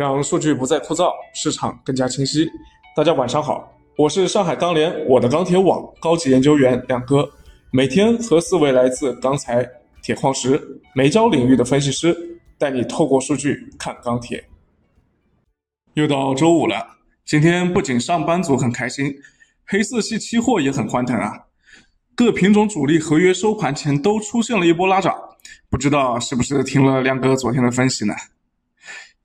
让数据不再枯燥，市场更加清晰。大家晚上好，我是上海钢联我的钢铁网高级研究员亮哥，每天和四位来自钢材、铁矿石、煤焦领域的分析师，带你透过数据看钢铁。又到周五了，今天不仅上班族很开心，黑色系期货也很欢腾啊！各品种主力合约收盘前都出现了一波拉涨，不知道是不是听了亮哥昨天的分析呢？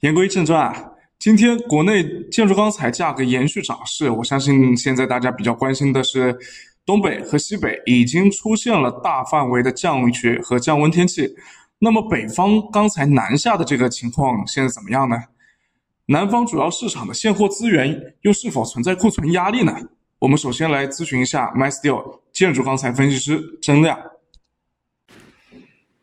言归正传啊，今天国内建筑钢材价格延续涨势，我相信现在大家比较关心的是，东北和西北已经出现了大范围的降雪和降温天气，那么北方钢材南下的这个情况现在怎么样呢？南方主要市场的现货资源又是否存在库存压力呢？我们首先来咨询一下 MySteel 建筑钢材分析师曾亮。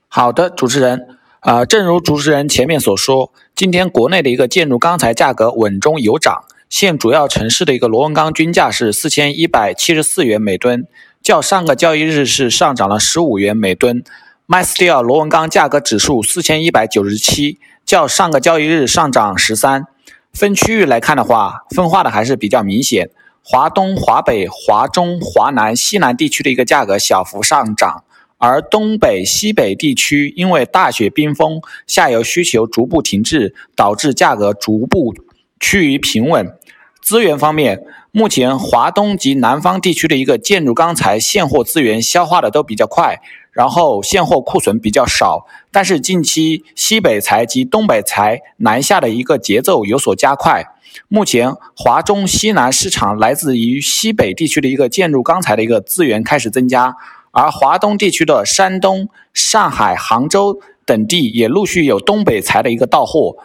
好的，主持人。啊，正如主持人前面所说，今天国内的一个建筑钢材价格稳中有涨。现主要城市的一个螺纹钢均价是四千一百七十四元每吨，较上个交易日是上涨了十五元每吨。MySteel 螺纹钢价格指数四千一百九十七，较上个交易日上涨十三。分区域来看的话，分化的还是比较明显。华东、华北、华中、华南、西南地区的一个价格小幅上涨。而东北、西北地区因为大雪冰封，下游需求逐步停滞，导致价格逐步趋于平稳。资源方面，目前华东及南方地区的一个建筑钢材现货资源消化的都比较快，然后现货库存比较少。但是近期西北材及东北材南下的一个节奏有所加快。目前华中西南市场来自于西北地区的一个建筑钢材的一个资源开始增加。而华东地区的山东、上海、杭州等地也陆续有东北材的一个到货。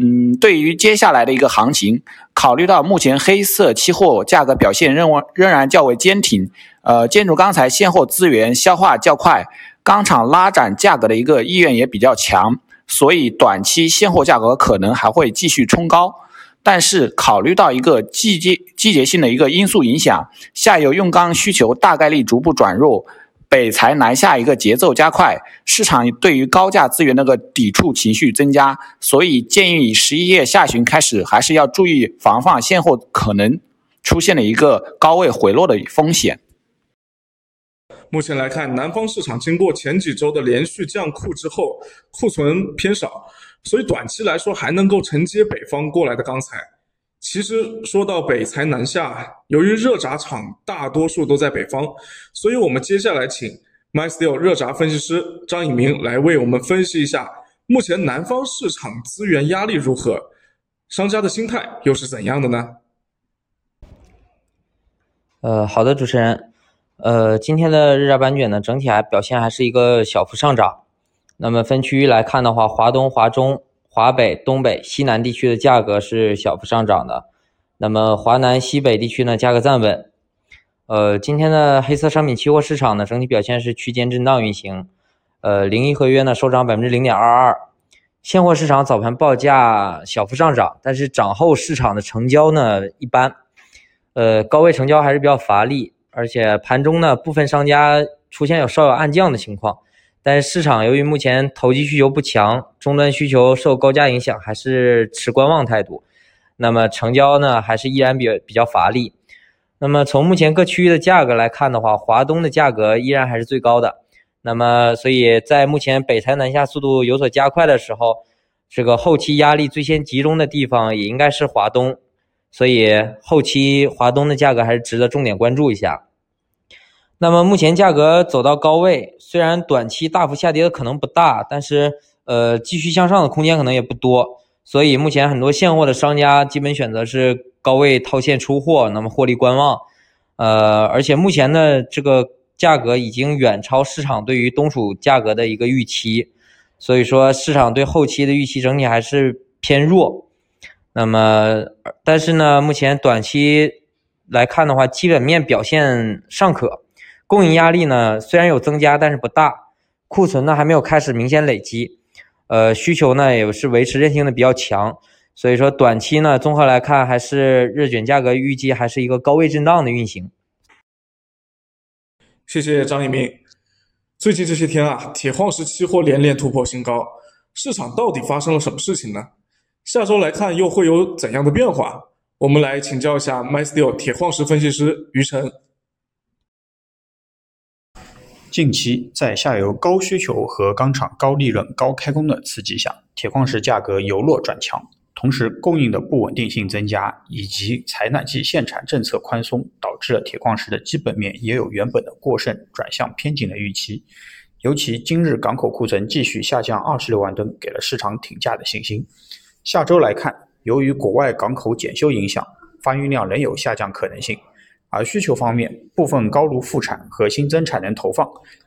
嗯，对于接下来的一个行情，考虑到目前黑色期货价格表现仍仍然较为坚挺，呃，建筑钢材现货资源消化较快，钢厂拉涨价格的一个意愿也比较强，所以短期现货价格可能还会继续冲高。但是考虑到一个季节季节性的一个因素影响，下游用钢需求大概率逐步转弱。北材南下一个节奏加快，市场对于高价资源那个抵触情绪增加，所以建议十一月下旬开始还是要注意防范现货可能出现的一个高位回落的风险。目前来看，南方市场经过前几周的连续降库之后，库存偏少，所以短期来说还能够承接北方过来的钢材。其实说到北材南下，由于热轧厂大多数都在北方，所以我们接下来请 MySteel 热轧分析师张以明来为我们分析一下目前南方市场资源压力如何，商家的心态又是怎样的呢？呃，好的，主持人，呃，今天的热轧板卷呢，整体还表现还是一个小幅上涨。那么分区域来看的话，华东、华中。华北、东北、西南地区的价格是小幅上涨的，那么华南、西北地区呢，价格暂稳。呃，今天的黑色商品期货市场呢，整体表现是区间震荡运行。呃，零一合约呢收涨百分之零点二二。现货市场早盘报价小幅上涨，但是涨后市场的成交呢一般。呃，高位成交还是比较乏力，而且盘中呢部分商家出现有稍有暗降的情况。但市场由于目前投机需求不强，终端需求受高价影响，还是持观望态度。那么成交呢，还是依然比比较乏力。那么从目前各区域的价格来看的话，华东的价格依然还是最高的。那么所以在目前北材南下速度有所加快的时候，这个后期压力最先集中的地方也应该是华东。所以后期华东的价格还是值得重点关注一下。那么目前价格走到高位，虽然短期大幅下跌的可能不大，但是呃继续向上的空间可能也不多，所以目前很多现货的商家基本选择是高位套现出货，那么获利观望。呃，而且目前的这个价格已经远超市场对于冬储价格的一个预期，所以说市场对后期的预期整体还是偏弱。那么但是呢，目前短期来看的话，基本面表现尚可。供应压力呢虽然有增加，但是不大，库存呢还没有开始明显累积，呃，需求呢也是维持韧性的比较强，所以说短期呢综合来看，还是热卷价格预计还是一个高位震荡的运行。谢谢张一鸣。最近这些天啊，铁矿石期货连连突破新高，市场到底发生了什么事情呢？下周来看又会有怎样的变化？我们来请教一下 MySteel 铁矿石分析师于晨。近期在下游高需求和钢厂高利润、高开工的刺激下，铁矿石价格由弱转强。同时，供应的不稳定性增加，以及采暖季限产政策宽松，导致了铁矿石的基本面也有原本的过剩转向偏紧的预期。尤其今日港口库存继续下降二十六万吨，给了市场挺价的信心。下周来看，由于国外港口检修影响，发运量仍有下降可能性。而需求方面，部分高炉复产和新增产能投放，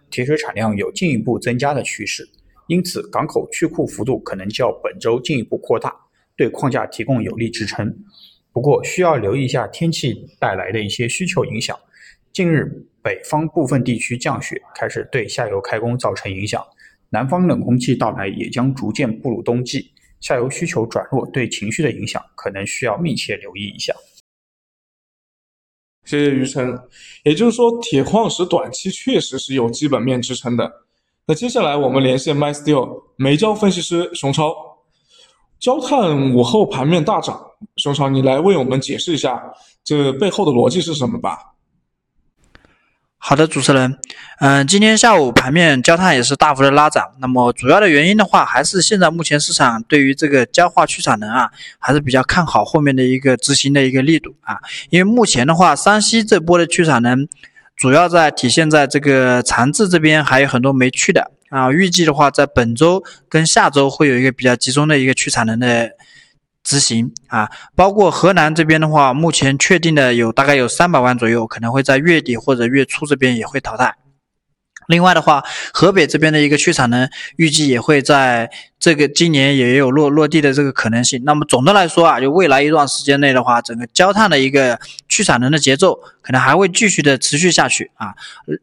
铁水产量有进一步增加的趋势，因此港口去库幅度可能较本周进一步扩大，对框架提供有力支撑。不过需要留意一下天气带来的一些需求影响。近日北方部分地区降雪，开始对下游开工造成影响，南方冷空气到来也将逐渐步入冬季，下游需求转弱对情绪的影响，可能需要密切留意一下。谢谢余晨，也就是说，铁矿石短期确实是有基本面支撑的。那接下来我们连线 MySteel 煤焦分析师熊超，焦炭午后盘面大涨，熊超你来为我们解释一下这背后的逻辑是什么吧？好的，主持人，嗯，今天下午盘面焦炭也是大幅的拉涨。那么主要的原因的话，还是现在目前市场对于这个焦化去产能啊，还是比较看好后面的一个执行的一个力度啊。因为目前的话，山西这波的去产能主要在体现在这个长治这边还有很多没去的啊。预计的话，在本周跟下周会有一个比较集中的一个去产能的。执行啊，包括河南这边的话，目前确定的有大概有三百万左右，可能会在月底或者月初这边也会淘汰。另外的话，河北这边的一个去产能预计也会在。这个今年也有落落地的这个可能性。那么总的来说啊，就未来一段时间内的话，整个焦炭的一个去产能的节奏可能还会继续的持续下去啊。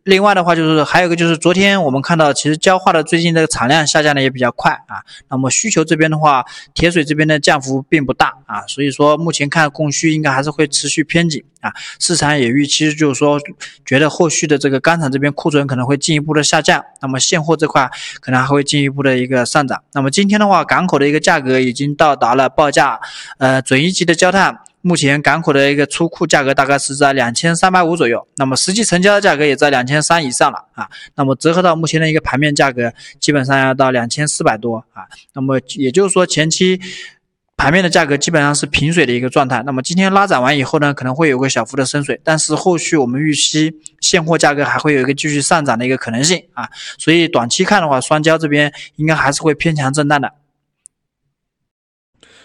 另外的话，就是还有一个就是昨天我们看到，其实焦化的最近这个产量下降的也比较快啊。那么需求这边的话，铁水这边的降幅并不大啊，所以说目前看供需应该还是会持续偏紧啊。市场也预期就是说，觉得后续的这个钢厂这边库存可能会进一步的下降，那么现货这块可能还会进一步的一个上涨。那么今天的话，港口的一个价格已经到达了报价，呃，准一级的焦炭，目前港口的一个出库价格大概是在两千三百五左右，那么实际成交的价格也在两千三以上了啊，那么折合到目前的一个盘面价格，基本上要到两千四百多啊，那么也就是说前期。盘面的价格基本上是平水的一个状态，那么今天拉涨完以后呢，可能会有个小幅的升水，但是后续我们预期现货价格还会有一个继续上涨的一个可能性啊，所以短期看的话，双焦这边应该还是会偏强震荡的。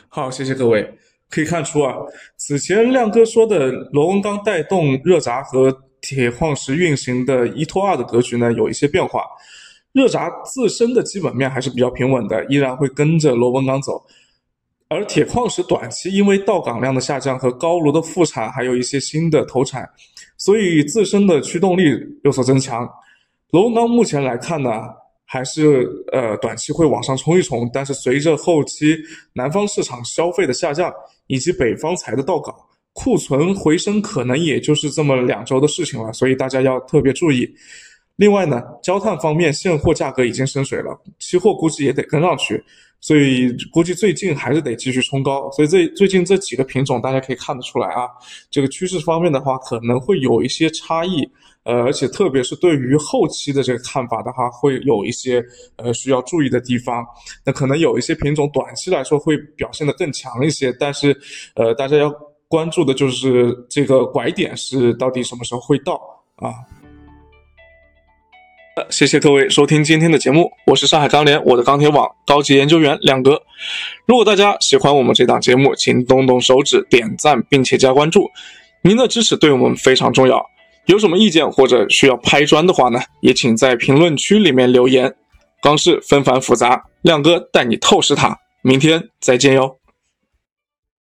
好，谢谢各位。可以看出啊，此前亮哥说的螺纹钢带动热轧和铁矿石运行的一拖二的格局呢，有一些变化。热轧自身的基本面还是比较平稳的，依然会跟着螺纹钢走。而铁矿石短期因为到港量的下降和高炉的复产，还有一些新的投产，所以自身的驱动力有所增强。螺纹钢目前来看呢，还是呃短期会往上冲一冲，但是随着后期南方市场消费的下降，以及北方材的到港，库存回升可能也就是这么两周的事情了，所以大家要特别注意。另外呢，焦炭方面现货价格已经升水了，期货估计也得跟上去。所以估计最近还是得继续冲高，所以这最近这几个品种大家可以看得出来啊，这个趋势方面的话可能会有一些差异，呃，而且特别是对于后期的这个看法的话，会有一些呃需要注意的地方。那可能有一些品种短期来说会表现得更强一些，但是呃大家要关注的就是这个拐点是到底什么时候会到啊。谢谢各位收听今天的节目，我是上海钢联我的钢铁网高级研究员亮哥。如果大家喜欢我们这档节目，请动动手指点赞并且加关注，您的支持对我们非常重要。有什么意见或者需要拍砖的话呢，也请在评论区里面留言。钢市纷繁复杂，亮哥带你透视它。明天再见哟。